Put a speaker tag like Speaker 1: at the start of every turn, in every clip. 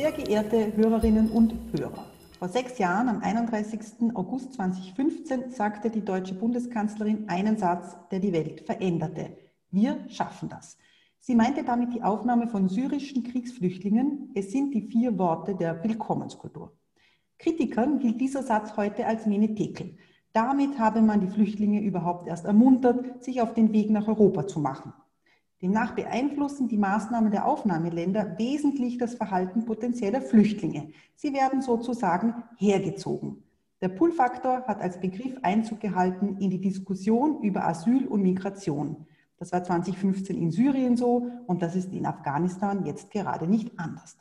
Speaker 1: Sehr geehrte Hörerinnen und Hörer, vor sechs Jahren, am 31. August 2015, sagte die deutsche Bundeskanzlerin einen Satz, der die Welt veränderte. Wir schaffen das. Sie meinte damit die Aufnahme von syrischen Kriegsflüchtlingen. Es sind die vier Worte der Willkommenskultur. Kritikern gilt dieser Satz heute als Menetekel. Damit habe man die Flüchtlinge überhaupt erst ermuntert, sich auf den Weg nach Europa zu machen. Demnach beeinflussen die Maßnahmen der Aufnahmeländer wesentlich das Verhalten potenzieller Flüchtlinge. Sie werden sozusagen hergezogen. Der Pull-Faktor hat als Begriff Einzug gehalten in die Diskussion über Asyl und Migration. Das war 2015 in Syrien so und das ist in Afghanistan jetzt gerade nicht anders.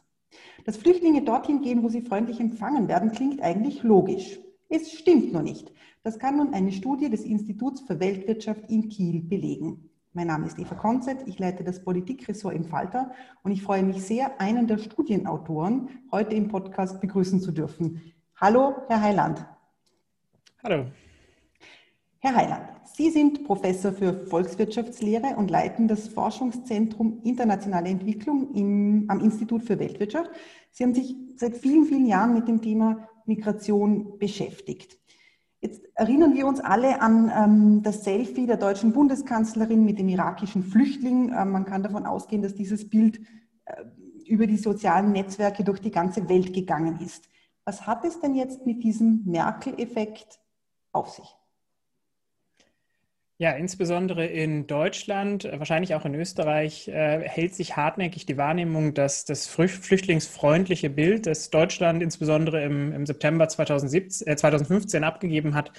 Speaker 1: Dass Flüchtlinge dorthin gehen, wo sie freundlich empfangen werden, klingt eigentlich logisch. Es stimmt nur nicht. Das kann nun eine Studie des Instituts für Weltwirtschaft in Kiel belegen. Mein Name ist Eva Konzett, ich leite das Politikressort im Falter und ich freue mich sehr, einen der Studienautoren heute im Podcast begrüßen zu dürfen. Hallo, Herr Heiland.
Speaker 2: Hallo.
Speaker 1: Herr Heiland, Sie sind Professor für Volkswirtschaftslehre und leiten das Forschungszentrum Internationale Entwicklung im, am Institut für Weltwirtschaft. Sie haben sich seit vielen, vielen Jahren mit dem Thema Migration beschäftigt. Jetzt erinnern wir uns alle an ähm, das Selfie der deutschen Bundeskanzlerin mit dem irakischen Flüchtling. Ähm, man kann davon ausgehen, dass dieses Bild äh, über die sozialen Netzwerke durch die ganze Welt gegangen ist. Was hat es denn jetzt mit diesem Merkel-Effekt auf sich?
Speaker 2: Ja, insbesondere in Deutschland, äh, wahrscheinlich auch in Österreich, äh, hält sich hartnäckig die Wahrnehmung, dass das flüchtlingsfreundliche Bild, das Deutschland insbesondere im, im September 2017, äh, 2015 abgegeben hat,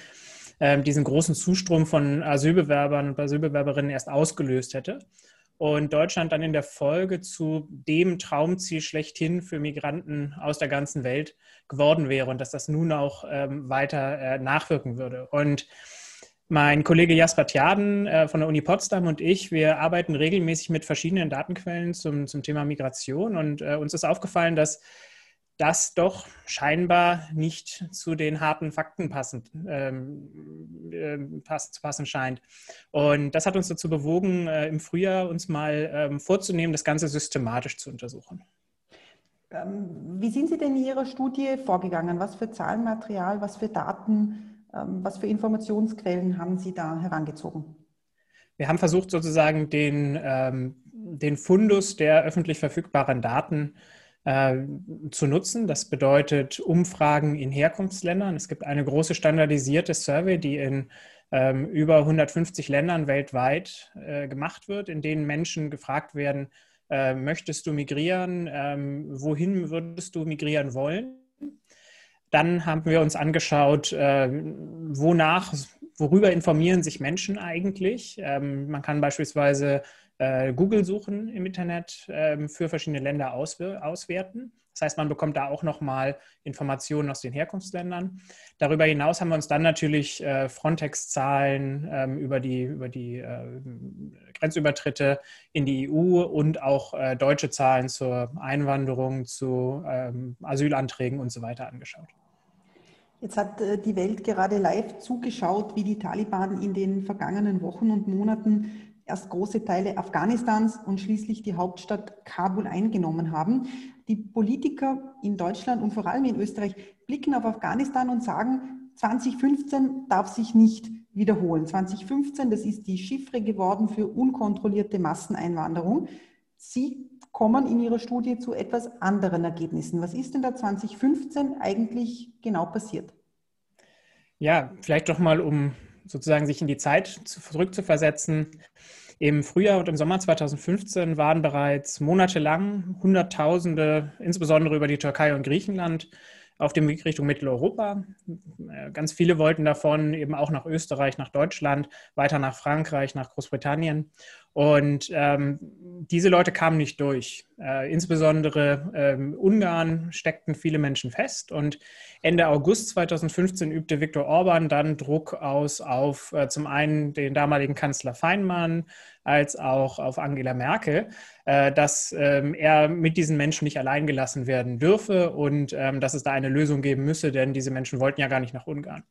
Speaker 2: äh, diesen großen Zustrom von Asylbewerbern und Asylbewerberinnen erst ausgelöst hätte. Und Deutschland dann in der Folge zu dem Traumziel schlechthin für Migranten aus der ganzen Welt geworden wäre und dass das nun auch ähm, weiter äh, nachwirken würde. Und mein Kollege Jasper Tjaden äh, von der Uni Potsdam und ich, wir arbeiten regelmäßig mit verschiedenen Datenquellen zum, zum Thema Migration und äh, uns ist aufgefallen, dass das doch scheinbar nicht zu den harten Fakten passend, ähm, äh, pass, zu passen scheint. Und das hat uns dazu bewogen, äh, im Frühjahr uns mal ähm, vorzunehmen, das Ganze systematisch zu untersuchen.
Speaker 1: Ähm, wie sind Sie denn in Ihrer Studie vorgegangen? Was für Zahlenmaterial, was für Daten ähm, was für Informationsquellen haben Sie da herangezogen?
Speaker 2: Wir haben versucht, sozusagen den, ähm, den Fundus der öffentlich verfügbaren Daten äh, zu nutzen. Das bedeutet Umfragen in Herkunftsländern. Es gibt eine große standardisierte Survey, die in ähm, über 150 Ländern weltweit äh, gemacht wird, in denen Menschen gefragt werden, äh, möchtest du migrieren? Ähm, wohin würdest du migrieren wollen? Dann haben wir uns angeschaut, äh, wonach, worüber informieren sich Menschen eigentlich. Ähm, man kann beispielsweise äh, Google suchen im Internet ähm, für verschiedene Länder auswerten. Das heißt, man bekommt da auch nochmal Informationen aus den Herkunftsländern. Darüber hinaus haben wir uns dann natürlich äh, Frontex-Zahlen ähm, über die, über die äh, Grenzübertritte in die EU und auch äh, deutsche Zahlen zur Einwanderung, zu ähm, Asylanträgen und so weiter angeschaut.
Speaker 1: Jetzt hat äh, die Welt gerade live zugeschaut, wie die Taliban in den vergangenen Wochen und Monaten erst große Teile Afghanistans und schließlich die Hauptstadt Kabul eingenommen haben. Die Politiker in Deutschland und vor allem in Österreich blicken auf Afghanistan und sagen, 2015 darf sich nicht wiederholen. 2015, das ist die Chiffre geworden für unkontrollierte Masseneinwanderung. Sie kommen in Ihrer Studie zu etwas anderen Ergebnissen. Was ist denn da 2015 eigentlich genau passiert?
Speaker 2: Ja, vielleicht doch mal, um sozusagen sich in die Zeit zurückzuversetzen. Im Frühjahr und im Sommer 2015 waren bereits monatelang Hunderttausende, insbesondere über die Türkei und Griechenland, auf dem Weg Richtung Mitteleuropa. Äh, ganz viele wollten davon eben auch nach Österreich, nach Deutschland, weiter nach Frankreich, nach Großbritannien. Und ähm, diese Leute kamen nicht durch. Äh, insbesondere ähm, Ungarn steckten viele Menschen fest. Und Ende August 2015 übte Viktor Orban dann Druck aus auf äh, zum einen den damaligen Kanzler Feinmann als auch auf Angela Merkel, äh, dass ähm, er mit diesen Menschen nicht allein gelassen werden dürfe und ähm, dass es da eine Lösung geben müsse, denn diese Menschen wollten ja gar nicht nach Ungarn.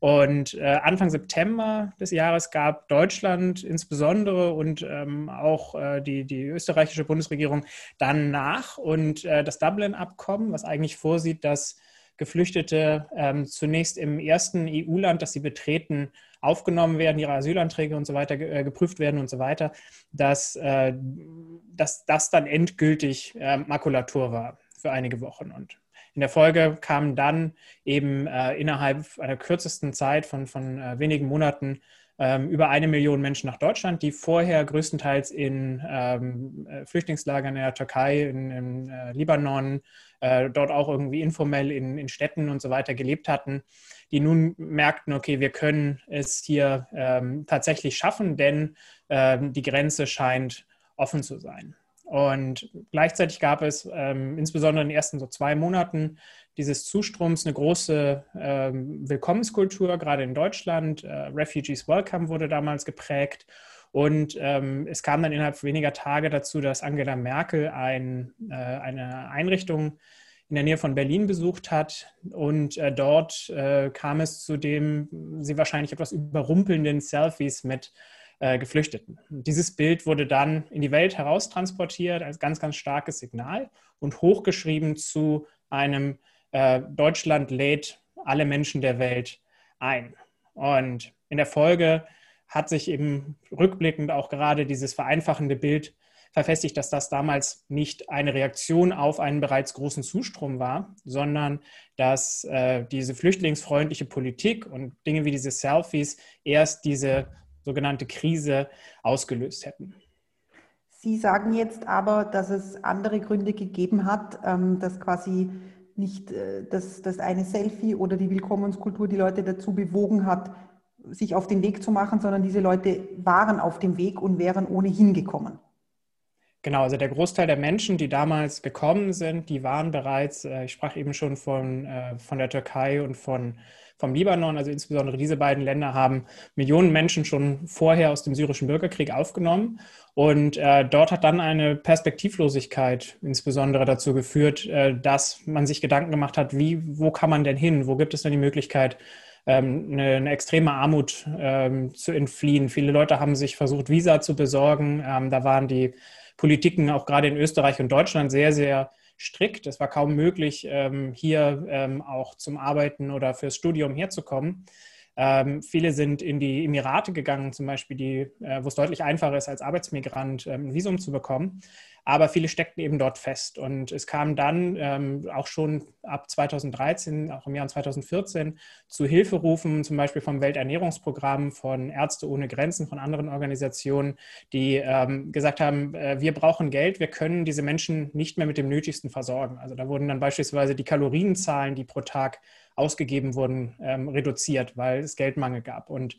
Speaker 2: Und äh, Anfang September des Jahres gab Deutschland insbesondere und ähm, auch äh, die, die österreichische Bundesregierung dann nach. Und äh, das Dublin-Abkommen, was eigentlich vorsieht, dass Geflüchtete ähm, zunächst im ersten EU-Land, das sie betreten, aufgenommen werden, ihre Asylanträge und so weiter äh, geprüft werden und so weiter, dass, äh, dass das dann endgültig äh, Makulatur war für einige Wochen. Und in der Folge kamen dann eben äh, innerhalb einer kürzesten Zeit von, von äh, wenigen Monaten ähm, über eine Million Menschen nach Deutschland, die vorher größtenteils in ähm, äh, Flüchtlingslagern in der Türkei, in, in äh, Libanon, äh, dort auch irgendwie informell in, in Städten und so weiter gelebt hatten, die nun merkten, okay, wir können es hier ähm, tatsächlich schaffen, denn ähm, die Grenze scheint offen zu sein. Und gleichzeitig gab es ähm, insbesondere in den ersten so zwei Monaten dieses Zustroms eine große ähm, Willkommenskultur, gerade in Deutschland. Äh, Refugees Welcome wurde damals geprägt. Und ähm, es kam dann innerhalb weniger Tage dazu, dass Angela Merkel ein, äh, eine Einrichtung in der Nähe von Berlin besucht hat. Und äh, dort äh, kam es zu dem sie wahrscheinlich etwas überrumpelnden Selfies mit äh, Geflüchteten. Dieses Bild wurde dann in die Welt heraustransportiert als ganz, ganz starkes Signal und hochgeschrieben zu einem äh, Deutschland lädt alle Menschen der Welt ein. Und in der Folge hat sich eben rückblickend auch gerade dieses vereinfachende Bild verfestigt, dass das damals nicht eine Reaktion auf einen bereits großen Zustrom war, sondern dass äh, diese flüchtlingsfreundliche Politik und Dinge wie diese Selfies erst diese sogenannte Krise ausgelöst hätten.
Speaker 1: Sie sagen jetzt aber, dass es andere Gründe gegeben hat, ähm, dass quasi nicht äh, das, das eine Selfie oder die Willkommenskultur die Leute dazu bewogen hat, sich auf den Weg zu machen, sondern diese Leute waren auf dem Weg und wären ohnehin gekommen.
Speaker 2: Genau, also der Großteil der Menschen, die damals gekommen sind, die waren bereits, äh, ich sprach eben schon von, äh, von der Türkei und von vom Libanon, also insbesondere diese beiden Länder, haben Millionen Menschen schon vorher aus dem syrischen Bürgerkrieg aufgenommen. Und äh, dort hat dann eine Perspektivlosigkeit insbesondere dazu geführt, dass man sich Gedanken gemacht hat, wie, wo kann man denn hin? Wo gibt es denn die Möglichkeit, ähm, eine, eine, extreme Armut ähm, zu entfliehen? Viele Leute haben sich versucht, Visa zu besorgen. Ähm, da waren die Politiken auch gerade in Österreich und Deutschland sehr, sehr strikt. Es war kaum möglich, ähm, hier ähm, auch zum Arbeiten oder fürs Studium herzukommen. Ähm, viele sind in die Emirate gegangen, zum Beispiel, äh, wo es deutlich einfacher ist, als Arbeitsmigrant ein Visum zu bekommen. Aber viele steckten eben dort fest. Und es kam dann ähm, auch schon ab 2013, auch im Jahr 2014, zu Hilferufen, zum Beispiel vom Welternährungsprogramm, von Ärzte ohne Grenzen, von anderen Organisationen, die ähm, gesagt haben, äh, wir brauchen Geld, wir können diese Menschen nicht mehr mit dem Nötigsten versorgen. Also da wurden dann beispielsweise die Kalorienzahlen, die pro Tag ausgegeben wurden, ähm, reduziert, weil es Geldmangel gab. Und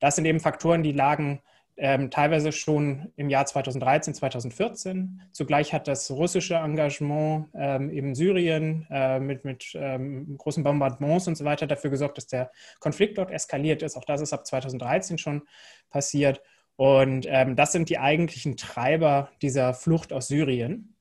Speaker 2: das sind eben Faktoren, die lagen ähm, teilweise schon im Jahr 2013, 2014. Zugleich hat das russische Engagement ähm, in Syrien äh, mit, mit ähm, großen Bombardements und so weiter dafür gesorgt, dass der Konflikt dort eskaliert ist. Auch das ist ab 2013 schon passiert. Und ähm, das sind die eigentlichen Treiber dieser Flucht aus Syrien,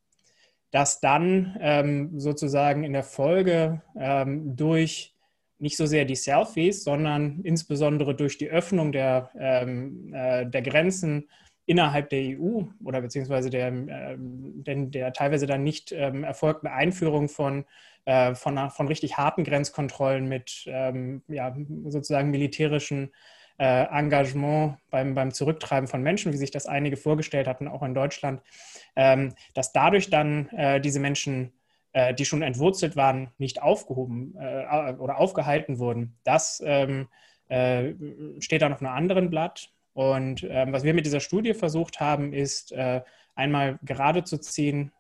Speaker 2: dass dann ähm, sozusagen in der Folge ähm, durch nicht so sehr die Selfies, sondern insbesondere durch die Öffnung der, ähm, äh, der Grenzen innerhalb der EU oder beziehungsweise der, äh, der, der teilweise dann nicht ähm, erfolgten Einführung von, äh, von, von richtig harten Grenzkontrollen mit ähm, ja, sozusagen militärischen äh, Engagement beim, beim Zurücktreiben von Menschen, wie sich das einige vorgestellt hatten, auch in Deutschland, ähm, dass dadurch dann äh, diese Menschen äh, die schon entwurzelt waren, nicht aufgehoben äh, oder aufgehalten wurden. Das ähm, äh, steht dann auf einem anderen Blatt. Und ähm, was wir mit dieser Studie versucht haben, ist äh, einmal gerade zu ziehen,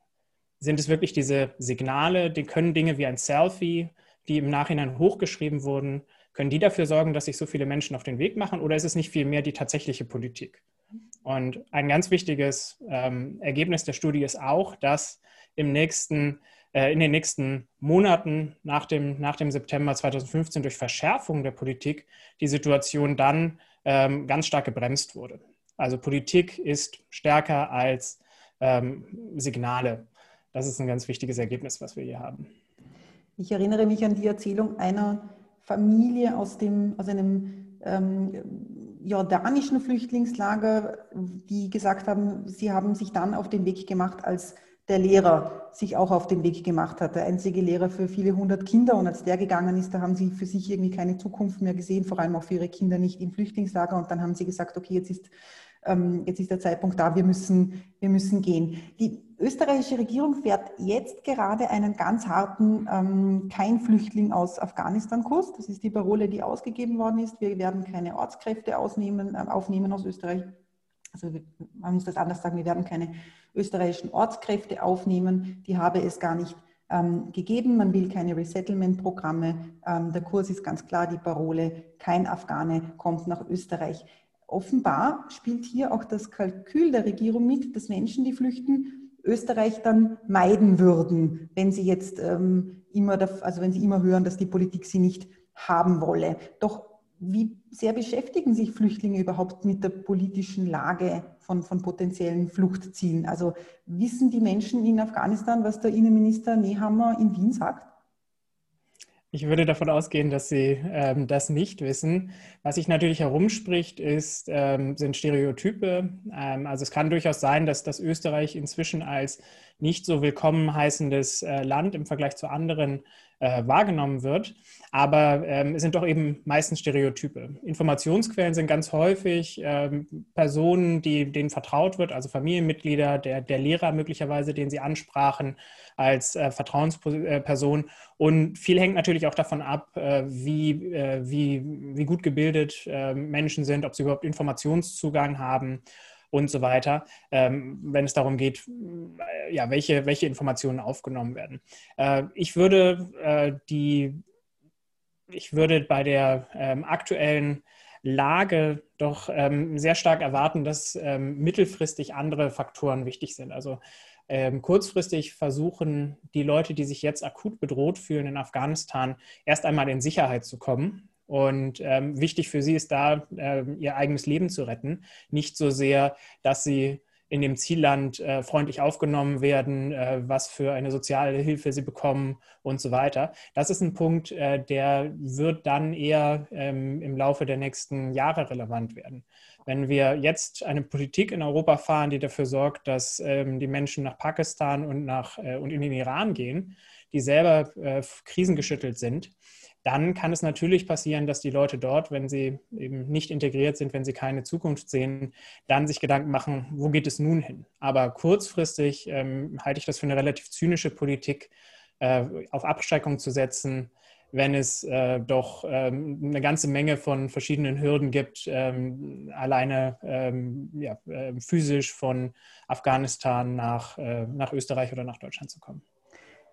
Speaker 2: sind es wirklich diese Signale, die können Dinge wie ein Selfie, die im Nachhinein hochgeschrieben wurden, können die dafür sorgen, dass sich so viele Menschen auf den Weg machen oder ist es nicht vielmehr die tatsächliche Politik? Und ein ganz wichtiges ähm, Ergebnis der Studie ist auch, dass im nächsten in den nächsten Monaten nach dem, nach dem September 2015 durch Verschärfung der Politik die Situation dann ähm, ganz stark gebremst wurde. Also Politik ist stärker als ähm, Signale. Das ist ein ganz wichtiges Ergebnis, was wir hier haben.
Speaker 1: Ich erinnere mich an die Erzählung einer Familie aus, dem, aus einem ähm, jordanischen Flüchtlingslager, die gesagt haben, sie haben sich dann auf den Weg gemacht, als der Lehrer sich auch auf den Weg gemacht hat. Der einzige Lehrer für viele hundert Kinder. Und als der gegangen ist, da haben sie für sich irgendwie keine Zukunft mehr gesehen, vor allem auch für ihre Kinder nicht im Flüchtlingslager. Und dann haben sie gesagt, okay, jetzt ist, ähm, jetzt ist der Zeitpunkt da, wir müssen, wir müssen gehen. Die österreichische Regierung fährt jetzt gerade einen ganz harten ähm, Kein Flüchtling aus Afghanistan-Kurs. Das ist die Parole, die ausgegeben worden ist. Wir werden keine Ortskräfte ausnehmen, äh, aufnehmen aus Österreich. Also man muss das anders sagen, wir werden keine österreichischen Ortskräfte aufnehmen. Die habe es gar nicht ähm, gegeben. Man will keine Resettlement-Programme. Ähm, der Kurs ist ganz klar, die Parole, kein Afghane kommt nach Österreich. Offenbar spielt hier auch das Kalkül der Regierung mit, dass Menschen, die flüchten, Österreich dann meiden würden, wenn sie jetzt ähm, immer, also wenn sie immer hören, dass die Politik sie nicht haben wolle. Doch wie sehr beschäftigen sich Flüchtlinge überhaupt mit der politischen Lage von, von potenziellen Fluchtzielen? Also wissen die Menschen in Afghanistan, was der Innenminister Nehammer in Wien sagt?
Speaker 2: Ich würde davon ausgehen, dass Sie ähm, das nicht wissen. Was sich natürlich herumspricht, ist, ähm, sind Stereotype. Ähm, also es kann durchaus sein, dass das Österreich inzwischen als nicht so willkommen heißendes äh, Land im Vergleich zu anderen äh, wahrgenommen wird. Aber ähm, es sind doch eben meistens Stereotype. Informationsquellen sind ganz häufig ähm, Personen, die, denen vertraut wird, also Familienmitglieder, der, der Lehrer möglicherweise, den sie ansprachen als äh, Vertrauensperson. Und viel hängt natürlich auch davon ab, äh, wie, äh, wie, wie gut gebildet äh, Menschen sind, ob sie überhaupt Informationszugang haben und so weiter, ähm, wenn es darum geht, äh, ja, welche, welche Informationen aufgenommen werden. Äh, ich würde äh, die ich würde bei der ähm, aktuellen Lage doch ähm, sehr stark erwarten, dass ähm, mittelfristig andere Faktoren wichtig sind. Also ähm, kurzfristig versuchen die Leute, die sich jetzt akut bedroht fühlen in Afghanistan, erst einmal in Sicherheit zu kommen. Und ähm, wichtig für sie ist da, äh, ihr eigenes Leben zu retten. Nicht so sehr, dass sie in dem Zielland äh, freundlich aufgenommen werden, äh, was für eine soziale Hilfe sie bekommen und so weiter. Das ist ein Punkt, äh, der wird dann eher ähm, im Laufe der nächsten Jahre relevant werden. Wenn wir jetzt eine Politik in Europa fahren, die dafür sorgt, dass ähm, die Menschen nach Pakistan und, nach, äh, und in den Iran gehen, die selber äh, krisengeschüttelt sind, dann kann es natürlich passieren, dass die Leute dort, wenn sie eben nicht integriert sind, wenn sie keine Zukunft sehen, dann sich Gedanken machen, wo geht es nun hin? Aber kurzfristig ähm, halte ich das für eine relativ zynische Politik, äh, auf Abschreckung zu setzen, wenn es äh, doch ähm, eine ganze Menge von verschiedenen Hürden gibt, ähm, alleine ähm, ja, äh, physisch von Afghanistan nach, äh, nach Österreich oder nach Deutschland zu kommen.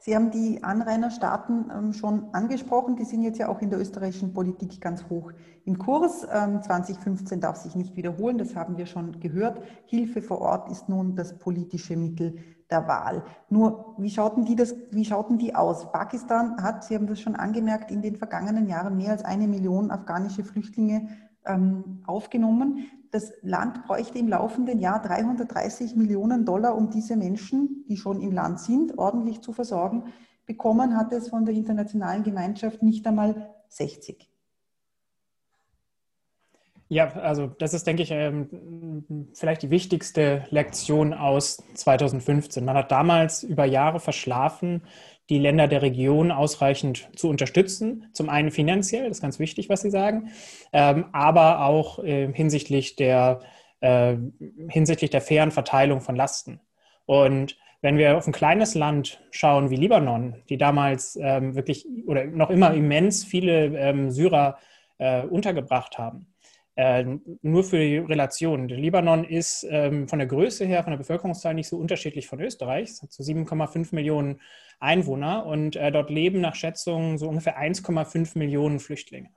Speaker 1: Sie haben die Anrainerstaaten ähm, schon angesprochen. Die sind jetzt ja auch in der österreichischen Politik ganz hoch im Kurs. 2015 ähm, darf sich nicht wiederholen, das haben wir schon gehört. Hilfe vor Ort ist nun das politische Mittel der Wahl. Nur, wie schauten die, das, wie schauten die aus? Pakistan hat, Sie haben das schon angemerkt, in den vergangenen Jahren mehr als eine Million afghanische Flüchtlinge ähm, aufgenommen das Land bräuchte im laufenden Jahr 330 Millionen Dollar, um diese Menschen, die schon im Land sind, ordentlich zu versorgen. Bekommen hat es von der internationalen Gemeinschaft nicht einmal 60.
Speaker 2: Ja, also das ist, denke ich, ähm, vielleicht die wichtigste Lektion aus 2015. Man hat damals über Jahre verschlafen, die Länder der Region ausreichend zu unterstützen. Zum einen finanziell, das ist ganz wichtig, was Sie sagen, ähm, aber auch äh, hinsichtlich, der, äh, hinsichtlich der fairen Verteilung von Lasten. Und wenn wir auf ein kleines Land schauen wie Libanon, die damals ähm, wirklich oder noch immer immens viele ähm, Syrer äh, untergebracht haben, äh, nur für die Relation. Der Libanon ist ähm, von der Größe her, von der Bevölkerungszahl nicht so unterschiedlich von Österreich. Es hat so 7,5 Millionen Einwohner und äh, dort leben nach Schätzungen so ungefähr 1,5 Millionen Flüchtlinge.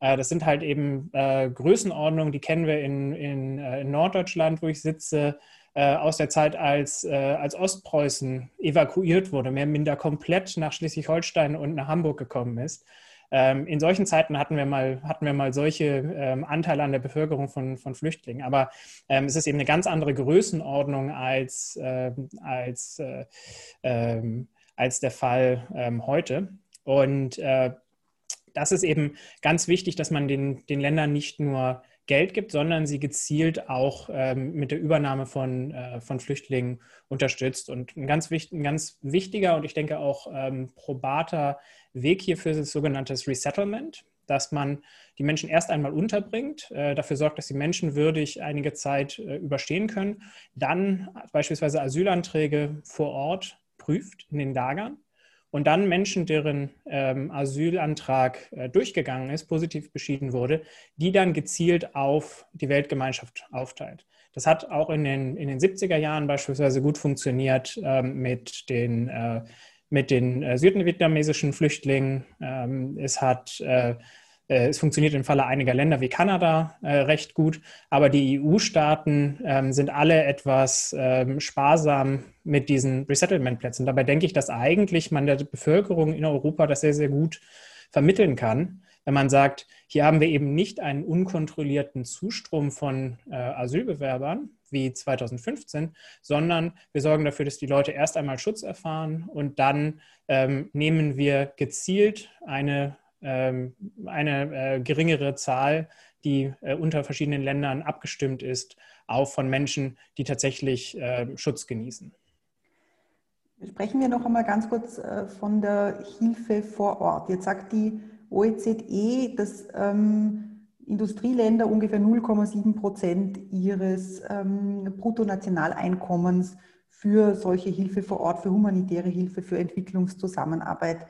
Speaker 2: Äh, das sind halt eben äh, Größenordnungen, die kennen wir in, in, äh, in Norddeutschland, wo ich sitze, aus der Zeit, als, als Ostpreußen evakuiert wurde, mehr oder minder komplett nach Schleswig-Holstein und nach Hamburg gekommen ist. Ähm, in solchen Zeiten hatten wir mal, hatten wir mal solche ähm, Anteile an der Bevölkerung von, von Flüchtlingen. Aber ähm, es ist eben eine ganz andere Größenordnung als, äh, als, äh, ähm, als der Fall ähm, heute. Und äh, das ist eben ganz wichtig, dass man den, den Ländern nicht nur Geld gibt, sondern sie gezielt auch ähm, mit der Übernahme von, äh, von Flüchtlingen unterstützt. Und ein ganz, wichtig, ein ganz wichtiger und ich denke auch ähm, probater Weg hierfür ist sogenanntes Resettlement, dass man die Menschen erst einmal unterbringt, äh, dafür sorgt, dass sie menschenwürdig einige Zeit äh, überstehen können, dann beispielsweise Asylanträge vor Ort prüft in den Lagern und dann Menschen, deren ähm, Asylantrag äh, durchgegangen ist, positiv beschieden wurde, die dann gezielt auf die Weltgemeinschaft aufteilt. Das hat auch in den, in den 70er Jahren beispielsweise gut funktioniert ähm, mit den, äh, mit den äh, südvietnamesischen Flüchtlingen. Ähm, es hat äh, äh, es funktioniert im Falle einiger Länder wie Kanada äh, recht gut, aber die EU-Staaten ähm, sind alle etwas ähm, sparsam mit diesen Resettlement-Plätzen. Dabei denke ich, dass eigentlich man der Bevölkerung in Europa das sehr, sehr gut vermitteln kann, wenn man sagt, hier haben wir eben nicht einen unkontrollierten Zustrom von äh, Asylbewerbern wie 2015, sondern wir sorgen dafür, dass die Leute erst einmal Schutz erfahren und dann ähm, nehmen wir gezielt eine ähm, eine äh, geringere Zahl, die äh, unter verschiedenen Ländern abgestimmt ist, auf von Menschen, die tatsächlich äh, Schutz genießen.
Speaker 1: Sprechen wir noch einmal ganz kurz von der Hilfe vor Ort. Jetzt sagt die OECD, dass ähm, Industrieländer ungefähr 0,7 Prozent ihres ähm, Bruttonationaleinkommens für solche Hilfe vor Ort, für humanitäre Hilfe, für Entwicklungszusammenarbeit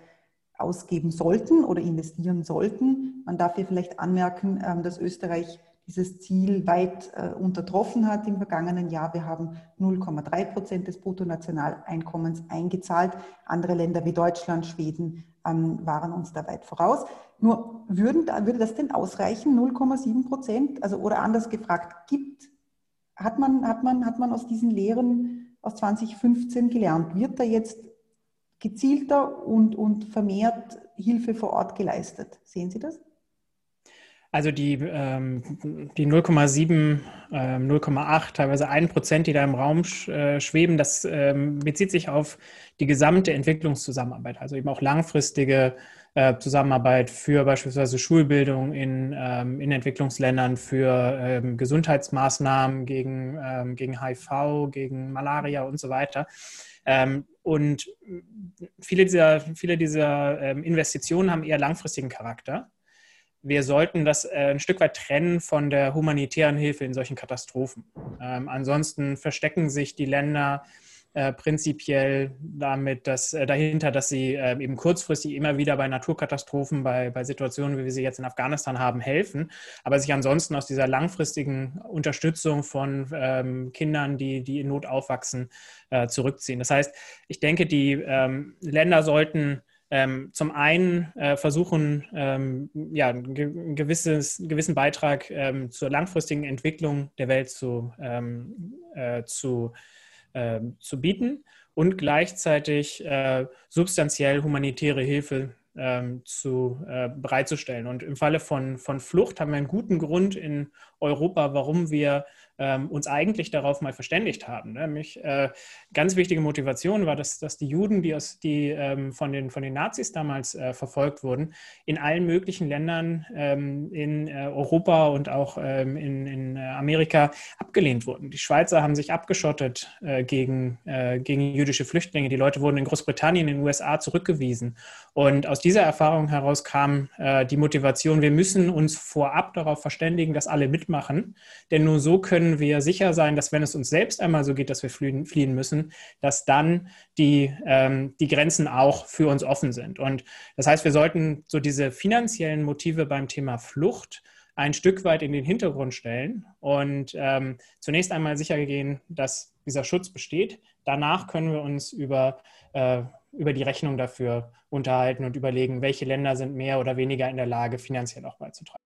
Speaker 1: ausgeben sollten oder investieren sollten. Man darf hier vielleicht anmerken, ähm, dass Österreich dieses Ziel weit äh, untertroffen hat im vergangenen Jahr. Wir haben 0,3 Prozent des Bruttonationaleinkommens eingezahlt. Andere Länder wie Deutschland, Schweden ähm, waren uns da weit voraus. Nur würden, würde das denn ausreichen, 0,7 Prozent? Also, oder anders gefragt, gibt, hat man, hat man, hat man aus diesen Lehren aus 2015 gelernt? Wird da jetzt gezielter und, und vermehrt Hilfe vor Ort geleistet. Sehen Sie das?
Speaker 2: Also die, ähm, die 0,7, äh, 0,8, teilweise 1 Prozent, die da im Raum sch, äh, schweben, das ähm, bezieht sich auf die gesamte Entwicklungszusammenarbeit, also eben auch langfristige äh, Zusammenarbeit für beispielsweise Schulbildung in, ähm, in Entwicklungsländern, für ähm, Gesundheitsmaßnahmen gegen, ähm, gegen HIV, gegen Malaria und so weiter. Ähm, und viele dieser, viele dieser ähm, Investitionen haben eher langfristigen Charakter. Wir sollten das äh, ein Stück weit trennen von der humanitären Hilfe in solchen Katastrophen. Ähm, ansonsten verstecken sich die Länder äh, prinzipiell damit, dass äh, dahinter, dass sie äh, eben kurzfristig immer wieder bei Naturkatastrophen, bei, bei Situationen, wie wir sie jetzt in Afghanistan haben, helfen, aber sich ansonsten aus dieser langfristigen Unterstützung von ähm, Kindern, die, die in Not aufwachsen, äh, zurückziehen. Das heißt, ich denke, die ähm, Länder sollten ähm, zum einen äh, versuchen, ähm, ja, einen gewisses, gewissen Beitrag ähm, zur langfristigen Entwicklung der Welt zu, ähm, äh, zu äh, zu bieten und gleichzeitig äh, substanziell humanitäre Hilfe ähm, zu, äh, bereitzustellen. Und im Falle von, von Flucht haben wir einen guten Grund in Europa, warum wir ähm, uns eigentlich darauf mal verständigt haben. Nämlich äh, ganz wichtige Motivation war, dass, dass die Juden, die, aus, die ähm, von, den, von den Nazis damals äh, verfolgt wurden, in allen möglichen Ländern ähm, in äh, Europa und auch ähm, in, in äh, Amerika abgelehnt wurden. Die Schweizer haben sich abgeschottet äh, gegen, äh, gegen jüdische Flüchtlinge. Die Leute wurden in Großbritannien, in den USA zurückgewiesen. Und aus dieser Erfahrung heraus kam die Motivation, wir müssen uns vorab darauf verständigen, dass alle mitmachen, denn nur so können können wir sicher sein, dass wenn es uns selbst einmal so geht, dass wir fliehen, fliehen müssen, dass dann die, ähm, die Grenzen auch für uns offen sind. Und das heißt, wir sollten so diese finanziellen Motive beim Thema Flucht ein Stück weit in den Hintergrund stellen und ähm, zunächst einmal sicher gehen, dass dieser Schutz besteht. Danach können wir uns über, äh, über die Rechnung dafür unterhalten und überlegen, welche Länder sind mehr oder weniger in der Lage, finanziell auch beizutragen.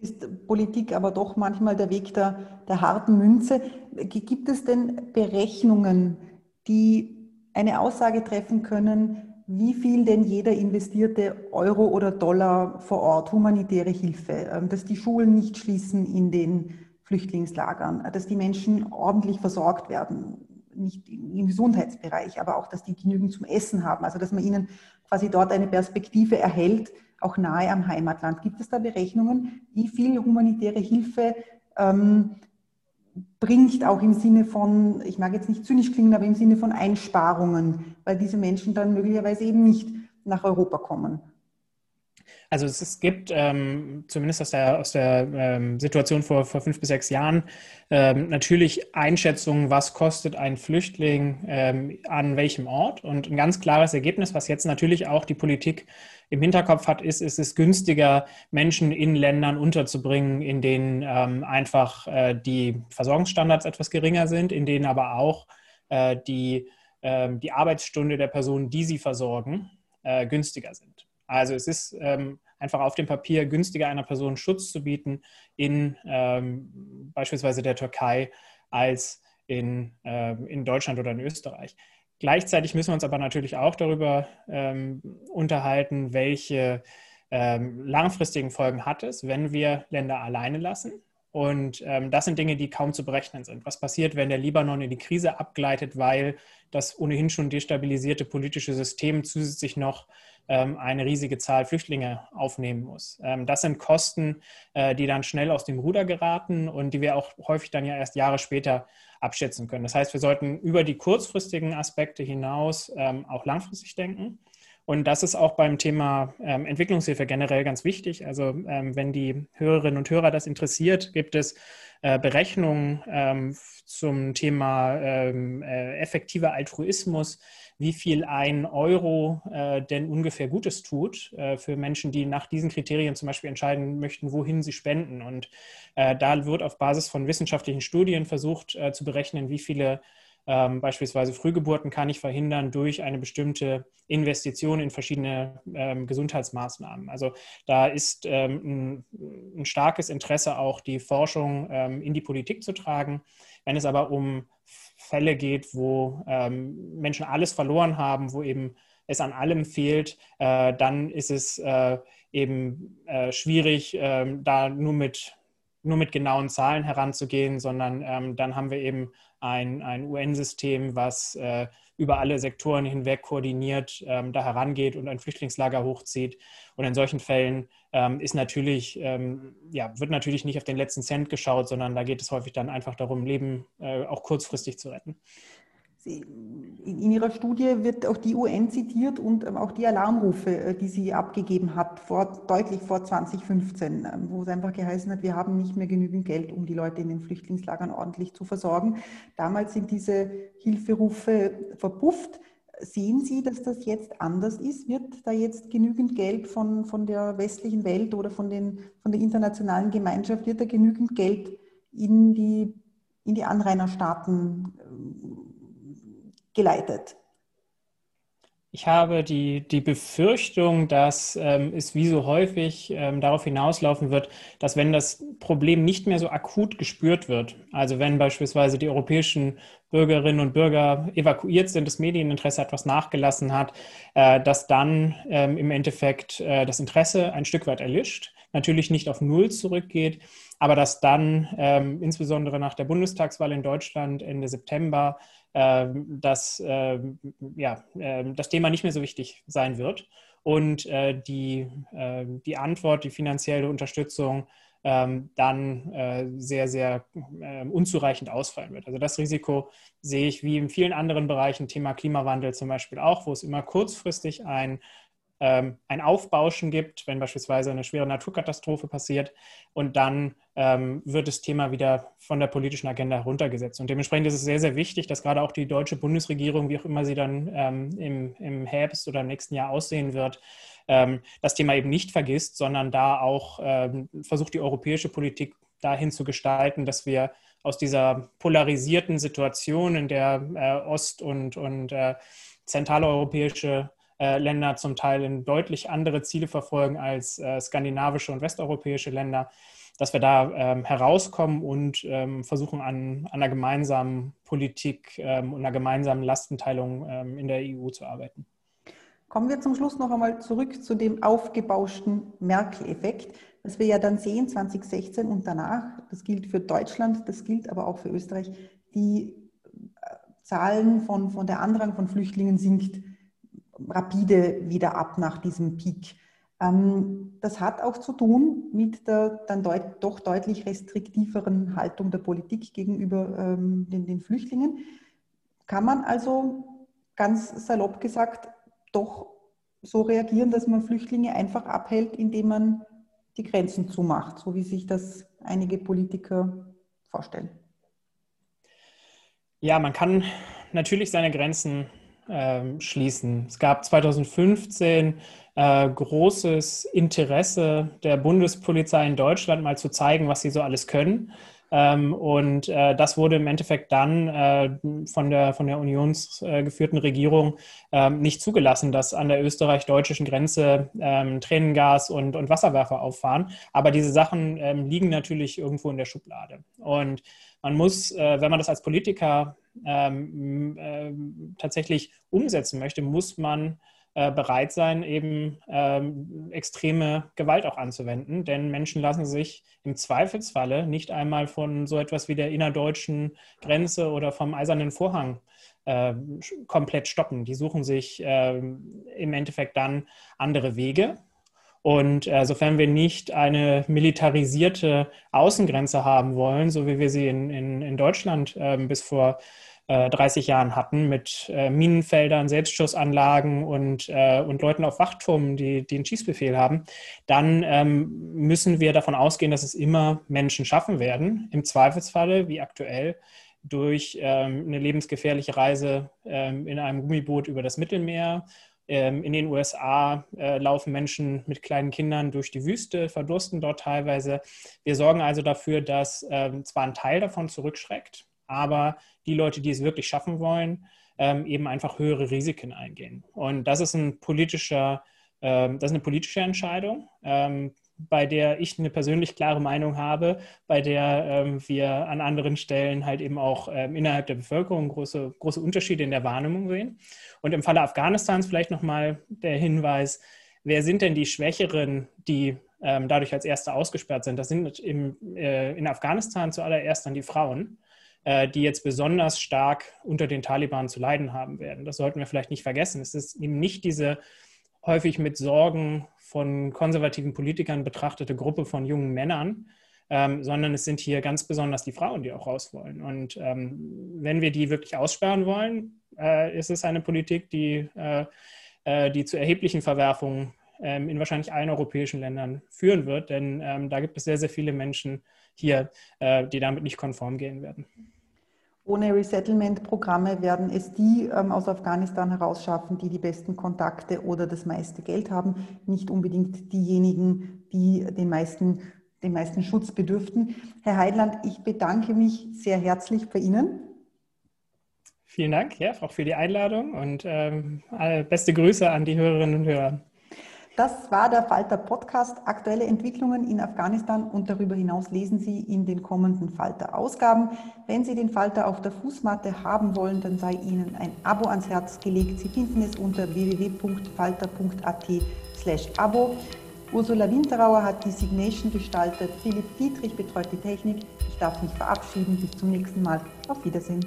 Speaker 1: Ist Politik aber doch manchmal der Weg der, der harten Münze. Gibt es denn Berechnungen, die eine Aussage treffen können, wie viel denn jeder investierte Euro oder Dollar vor Ort, humanitäre Hilfe, ähm, dass die Schulen nicht schließen in den Flüchtlingslagern, dass die Menschen ordentlich versorgt werden, nicht im Gesundheitsbereich, aber auch, dass die genügend zum Essen haben, also dass man ihnen quasi dort eine Perspektive erhält, auch nahe am Heimatland. Gibt es da Berechnungen, wie viel humanitäre Hilfe ähm, bringt, auch im Sinne von, ich mag jetzt nicht zynisch klingen, aber im Sinne von Einsparungen, weil diese Menschen dann möglicherweise eben nicht nach Europa kommen?
Speaker 2: Also es, es gibt ähm, zumindest aus der, aus der ähm, Situation vor, vor fünf bis sechs Jahren ähm, natürlich Einschätzungen, was kostet ein Flüchtling ähm, an welchem Ort. Und ein ganz klares Ergebnis, was jetzt natürlich auch die Politik im Hinterkopf hat, ist, ist es günstiger, Menschen in Ländern unterzubringen, in denen ähm, einfach äh, die Versorgungsstandards etwas geringer sind, in denen aber auch äh, die, äh, die Arbeitsstunde der Personen, die sie versorgen, äh, günstiger sind. Also es ist ähm, einfach auf dem Papier günstiger, einer Person Schutz zu bieten in ähm, beispielsweise der Türkei als in, äh, in Deutschland oder in Österreich. Gleichzeitig müssen wir uns aber natürlich auch darüber ähm, unterhalten, welche ähm, langfristigen Folgen hat es, wenn wir Länder alleine lassen. Und ähm, das sind Dinge, die kaum zu berechnen sind. Was passiert, wenn der Libanon in die Krise abgleitet, weil das ohnehin schon destabilisierte politische System zusätzlich noch ähm, eine riesige Zahl Flüchtlinge aufnehmen muss. Ähm, das sind Kosten, äh, die dann schnell aus dem Ruder geraten und die wir auch häufig dann ja erst Jahre später abschätzen können. Das heißt, wir sollten über die kurzfristigen Aspekte hinaus ähm, auch langfristig denken. Und das ist auch beim Thema ähm, Entwicklungshilfe generell ganz wichtig. Also ähm, wenn die Hörerinnen und Hörer das interessiert, gibt es äh, Berechnungen ähm, zum Thema äh, effektiver Altruismus, wie viel ein Euro äh, denn ungefähr Gutes tut äh, für Menschen, die nach diesen Kriterien zum Beispiel entscheiden möchten, wohin sie spenden. Und äh, da wird auf Basis von wissenschaftlichen Studien versucht äh, zu berechnen, wie viele ähm, beispielsweise Frühgeburten kann ich verhindern durch eine bestimmte Investition in verschiedene ähm, Gesundheitsmaßnahmen. Also da ist ähm, ein, ein, starkes Interesse auch, die Forschung ähm, in die Politik zu tragen. Wenn es aber um Fälle geht, wo ähm, Menschen alles verloren haben, wo eben es an allem fehlt, äh, dann ist es äh, eben äh, schwierig, ähm, da nur mit, nur mit genauen Zahlen heranzugehen, sondern dann haben wir eben ein, ein UN-System, was äh, über alle Sektoren hinweg koordiniert ähm, da herangeht und ein Flüchtlingslager hochzieht. Und in solchen Fällen ähm, ist natürlich, ähm, ja, wird natürlich nicht auf den letzten Cent geschaut, sondern da geht es häufig dann einfach darum, Leben äh, auch kurzfristig zu retten.
Speaker 1: In Ihrer Studie wird auch die UN zitiert und ähm, auch die Alarmrufe, äh, die sie abgegeben hat, vor, deutlich vor 2015, ähm, wo es einfach geheißen hat, wir haben nicht mehr genügend Geld, um die Leute in den Flüchtlingslagern ordentlich zu versorgen. Damals sind diese Hilferufe verpufft. Sehen Sie, dass das jetzt anders ist? Wird da jetzt genügend Geld von, von der westlichen Welt oder von, den, von der internationalen Gemeinschaft, wird da genügend Geld in die, in die Anrainerstaaten geleitet.
Speaker 2: Ich habe die, die Befürchtung, dass ähm, es wie so häufig ähm, darauf hinauslaufen wird, dass wenn das Problem nicht mehr so akut gespürt wird, also wenn beispielsweise die europäischen Bürgerinnen und Bürger evakuiert sind, das Medieninteresse etwas nachgelassen hat, äh, dass dann ähm, im Endeffekt äh, das Interesse ein Stück weit erlischt, natürlich nicht auf Null zurückgeht, aber dass dann ähm, insbesondere nach der Bundestagswahl in Deutschland Ende September dass ähm, ja, ähm, das Thema nicht mehr so wichtig sein wird und äh, die, die Antwort, die finanzielle Unterstützung dann äh, sehr, sehr unzureichend ausfallen wird. Also das Risiko sehe ich wie in vielen anderen Bereichen, Thema Klimawandel zum Beispiel auch, wo es immer kurzfristig ein ähm, ein Aufbauschen gibt, wenn beispielsweise eine schwere Naturkatastrophe passiert und dann ähm, wird das Thema wieder von der politischen Agenda heruntergesetzt. Und dementsprechend ist es sehr, sehr wichtig, dass gerade auch die deutsche Bundesregierung, wie auch immer sie dann ähm, im, im Herbst oder im nächsten Jahr aussehen wird, ähm, das Thema eben nicht vergisst, sondern da auch ähm, versucht, die europäische Politik dahin zu gestalten, dass wir aus dieser polarisierten Situation, in der äh, Ost- und, und äh, zentraleuropäische äh, Länder zum Teil in deutlich andere Ziele verfolgen als äh, skandinavische und westeuropäische Länder, dass wir da ähm, herauskommen und ähm, versuchen, an, an, einer gemeinsamen Politik ähm, und einer gemeinsamen Lastenteilung ähm, in der EU zu arbeiten.
Speaker 1: Kommen wir zum Schluss noch einmal zurück zu dem aufgebauschten Merkel-Effekt, was wir ja dann sehen 2016 und danach. Das gilt für Deutschland, das gilt aber auch für Österreich. Die äh, Zahlen von, von der Andrang von Flüchtlingen sinkt rapide wieder ab nach diesem Peak. Ähm, das hat auch zu tun mit der dann deut doch deutlich restriktiveren Haltung der Politik gegenüber ähm, den, den Flüchtlingen. Kann man also ganz salopp gesagt doch so reagieren, dass man Flüchtlinge einfach abhält, indem man die Grenzen zumacht, so wie sich das einige Politiker vorstellen?
Speaker 2: Ja, man kann natürlich seine Grenzen ähm, schließen. Es gab 2015 äh, großes Interesse der Bundespolizei in Deutschland, mal zu zeigen, was sie so alles können. Ähm, und äh, das wurde im Endeffekt dann äh, von der, von der unionsgeführten Regierung ähm, nicht zugelassen, dass an der österreich-deutschen Grenze ähm, Tränengas und, und Wasserwerfer auffahren. Aber diese Sachen ähm, liegen natürlich irgendwo in der Schublade. Und man muss, äh, wenn man das als Politiker äh, tatsächlich umsetzen möchte, muss man äh, bereit sein, eben ähm, extreme Gewalt auch anzuwenden. Denn Menschen lassen sich im Zweifelsfalle nicht einmal von so etwas wie der innerdeutschen Grenze oder vom eisernen Vorhang äh, komplett stoppen. Die suchen sich äh, im Endeffekt dann andere Wege. Und äh, sofern wir nicht eine militarisierte Außengrenze haben wollen, so wie wir sie in, in, in Deutschland äh, bis vor 30 äh, Jahren hatten, mit äh, Minenfeldern, Selbstschussanlagen und, äh, und Leuten auf Wachturmen, die, die einen Schießbefehl haben, dann ähm, müssen wir davon ausgehen, dass es immer Menschen schaffen werden, im Zweifelsfalle, wie aktuell, durch ähm, eine lebensgefährliche Reise ähm, in einem Gummiboot über das Mittelmeer. Ähm, in den USA äh, laufen Menschen mit kleinen Kindern durch die Wüste, verdursten dort teilweise. Wir sorgen also dafür, dass ähm, zwar ein Teil davon zurückschreckt, aber die Leute, die es wirklich schaffen wollen, ähm, eben einfach höhere Risiken eingehen. Und das ist ein politischer, ähm, das ist eine politische Entscheidung, ähm, bei der ich eine persönlich klare Meinung habe, bei der ähm, wir an anderen Stellen halt eben auch ähm, innerhalb der Bevölkerung große, große Unterschiede in der Wahrnehmung sehen. Und im Falle Afghanistans vielleicht nochmal der Hinweis, wer sind denn die Schwächeren, die ähm, dadurch als Erste ausgesperrt sind? Das sind im, äh, in Afghanistan zuallererst dann die Frauen die jetzt besonders stark unter den Taliban zu leiden haben werden. Das sollten wir vielleicht nicht vergessen. Es ist eben nicht diese häufig mit Sorgen von konservativen Politikern betrachtete Gruppe von jungen Männern, ähm, sondern es sind hier ganz besonders die Frauen, die auch raus wollen. Und ähm, wenn wir die wirklich aussperren wollen, äh, ist es eine Politik, die, äh, äh, die zu erheblichen Verwerfungen ähm, in wahrscheinlich allen europäischen Ländern führen wird, denn ähm, da gibt es sehr, sehr viele Menschen hier, äh, die damit nicht konform gehen werden.
Speaker 1: Ohne Resettlement-Programme werden es die ähm, aus Afghanistan herausschaffen, die die besten Kontakte oder das meiste Geld haben, nicht unbedingt diejenigen, die den meisten, den meisten Schutz bedürften. Herr Heidland, ich bedanke mich sehr herzlich bei Ihnen.
Speaker 2: Vielen Dank, ja, auch für die Einladung und ähm, beste Grüße an die Hörerinnen und Hörer.
Speaker 1: Das war der Falter Podcast. Aktuelle Entwicklungen in Afghanistan und darüber hinaus lesen Sie in den kommenden Falter Ausgaben. Wenn Sie den Falter auf der Fußmatte haben wollen, dann sei Ihnen ein Abo ans Herz gelegt. Sie finden es unter www.falter.at slash Abo. Ursula Winterauer hat die Signation gestaltet. Philipp Dietrich betreut die Technik. Ich darf mich verabschieden. Bis zum nächsten Mal. Auf Wiedersehen.